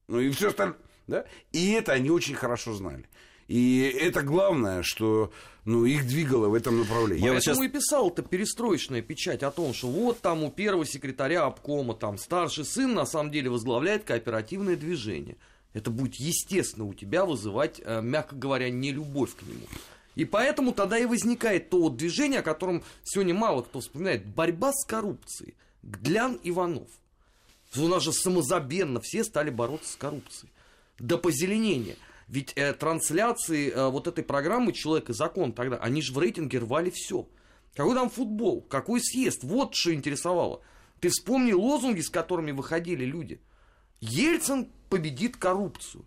Ну и все остальное. Да? И это они очень хорошо знали. И это главное, что ну, их двигало в этом направлении. Я Поэтому сейчас... и писал это перестроечная печать о том, что вот там у первого секретаря обкома там старший сын на самом деле возглавляет кооперативное движение. Это будет естественно у тебя вызывать, э, мягко говоря, не любовь к нему. И поэтому тогда и возникает то вот движение, о котором сегодня мало кто вспоминает. Борьба с коррупцией. Глян Иванов. У нас же самозабвенно все стали бороться с коррупцией. До позеленения. Ведь э, трансляции э, вот этой программы «Человек и закон» тогда, они же в рейтинге рвали все. Какой там футбол, какой съезд, вот что интересовало. Ты вспомни лозунги, с которыми выходили люди. Ельцин победит коррупцию.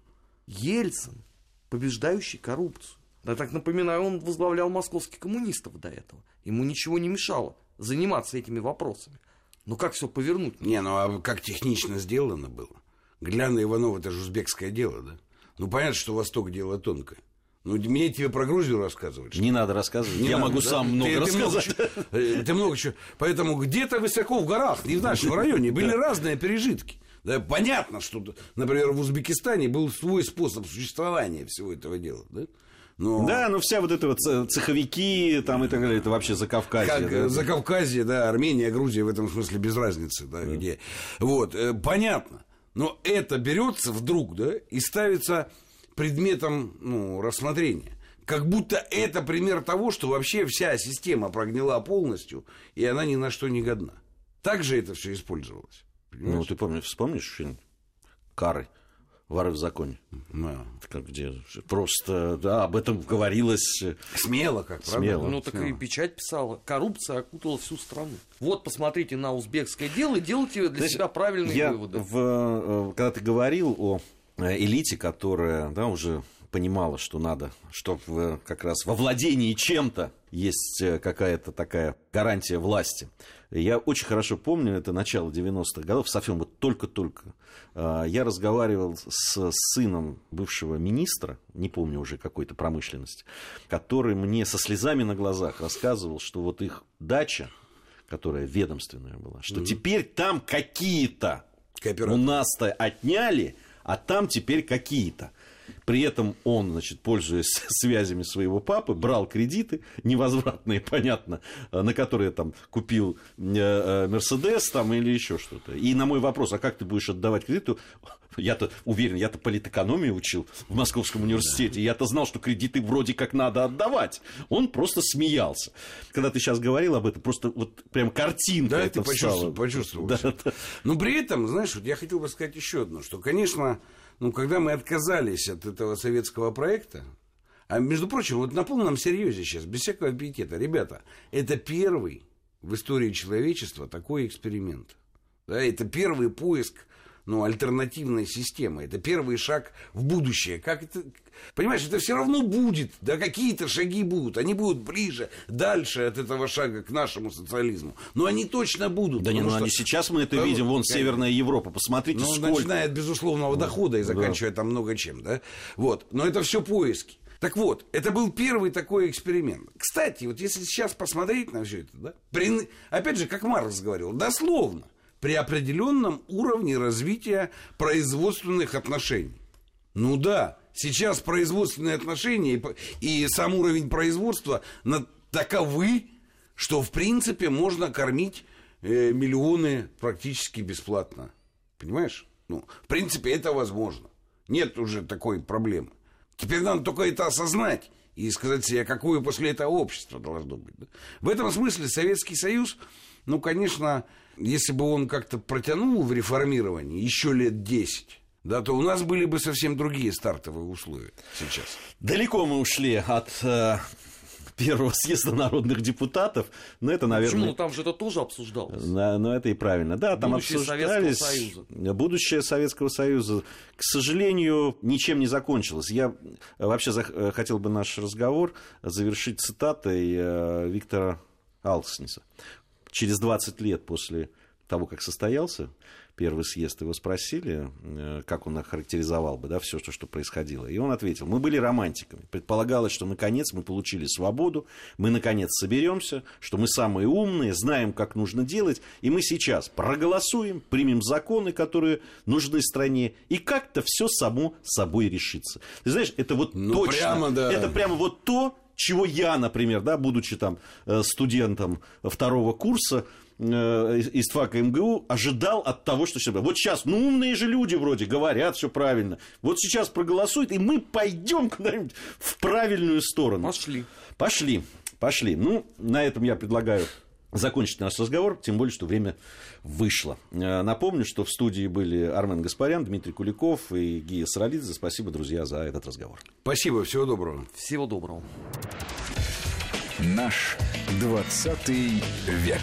Ельцин, побеждающий коррупцию. Да так напоминаю, он возглавлял московских коммунистов до этого. Ему ничего не мешало заниматься этими вопросами. Но как все повернуть? Не, ну а как технично сделано было? Гляна Иванов, это же узбекское дело, да? Ну, понятно, что Восток дело тонкое. Ну, мне тебе про Грузию рассказывать. Не надо рассказывать. Не Я надо, могу да? сам много ты, рассказать. Ты много, ты много чего. Поэтому где-то высоко в горах, не в нашем районе, были разные пережитки. Да, понятно, что, например, в Узбекистане был свой способ существования всего этого дела. Да? Но... Да, ну вся вот эта вот цеховики там и так далее, это вообще за Кавказье. Как, да? За Кавказье, да, Армения, Грузия в этом смысле без разницы, да, да. где. Вот, э, понятно. Но это берется вдруг, да, и ставится предметом ну, рассмотрения. Как будто это пример того, что вообще вся система прогнила полностью, и она ни на что не годна. Так же это все использовалось. Понимаешь? Ну, ты помнишь, вспомнишь фильм «Кары»? Воры в законе. Да. Как где просто, да, об этом говорилось. Смело, как правда? Смело. Ну, так Смело. и печать писала. Коррупция окутала всю страну. Вот, посмотрите на узбекское дело и делайте для Знаешь, себя правильные я выводы. В, э, когда ты говорил о э, элите, которая да, уже понимала, что надо, что в, как раз во владении чем-то есть э, какая-то такая гарантия власти. Я очень хорошо помню, это начало 90-х годов, совсем вот только-только. Э, я разговаривал с сыном бывшего министра, не помню уже какой-то промышленности, который мне со слезами на глазах рассказывал, что вот их дача, которая ведомственная была, что mm-hmm. теперь там какие-то у нас-то отняли, а там теперь какие-то. При этом он, значит, пользуясь связями своего папы, брал кредиты невозвратные, понятно, на которые там купил э, э, Мерседес там или еще что-то. И на мой вопрос, а как ты будешь отдавать кредиты, я-то уверен, я-то политэкономию учил в Московском университете, я-то знал, что кредиты вроде как надо отдавать. Он просто смеялся. Когда ты сейчас говорил об этом, просто вот прям картинка Да, это ты почувствовал, почувствовал. Да, да. Но при этом, знаешь, вот я хотел бы сказать еще одно, что, конечно, ну, когда мы отказались от этого советского проекта, а между прочим, вот на полном серьезе сейчас, без всякого аппетита, ребята, это первый в истории человечества такой эксперимент. Да, это первый поиск ну, альтернативной системы. Это первый шаг в будущее. Как это... Понимаешь, это все равно будет. Да, какие-то шаги будут. Они будут ближе, дальше от этого шага к нашему социализму. Но они точно будут. Да не, ну что... они сейчас мы это да, видим. Вон конечно. Северная Европа. Посмотрите, ну, сколько. Начиная от безусловного дохода и заканчивая да. там много чем. Да? Вот. Но это все поиски. Так вот, это был первый такой эксперимент. Кстати, вот если сейчас посмотреть на все это, да, при, опять же, как Маркс говорил, дословно, при определенном уровне развития производственных отношений. Ну да, сейчас производственные отношения и, сам уровень производства таковы, что в принципе можно кормить э, миллионы практически бесплатно. Понимаешь? Ну, в принципе, это возможно. Нет уже такой проблемы. Теперь надо только это осознать и сказать себе, какое после этого общество должно быть. В этом смысле Советский Союз, ну, конечно, если бы он как-то протянул в реформировании еще лет 10, да, то у нас были бы совсем другие стартовые условия сейчас. Далеко мы ушли от э, первого съезда народных депутатов, но это, наверное... Почему? Там же это тоже обсуждалось. Но, но это и правильно. Да, там будущее обсуждались... Советского Союза. Будущее Советского Союза, к сожалению, ничем не закончилось. Я вообще э, хотел бы наш разговор завершить цитатой э, Виктора Алкснеса через 20 лет после того, как состоялся первый съезд, его спросили, э, как он охарактеризовал бы да, все, что, что происходило. И он ответил, мы были романтиками. Предполагалось, что наконец мы получили свободу, мы наконец соберемся, что мы самые умные, знаем, как нужно делать, и мы сейчас проголосуем, примем законы, которые нужны стране, и как-то все само собой решится. Ты знаешь, это вот ну, точно, прямо, да. это прямо вот то, чего я, например, да, будучи там э, студентом второго курса, э, из ФАКа МГУ ожидал от того, что сейчас... Вот сейчас, ну, умные же люди вроде говорят все правильно. Вот сейчас проголосуют, и мы пойдем куда-нибудь в правильную сторону. Пошли. Пошли, пошли. Ну, на этом я предлагаю закончить наш разговор, тем более, что время вышло. Э, напомню, что в студии были Армен Гаспарян, Дмитрий Куликов и Гия Саралидзе. Спасибо, друзья, за этот разговор. Спасибо, всего доброго. Всего доброго. Наш 20 век.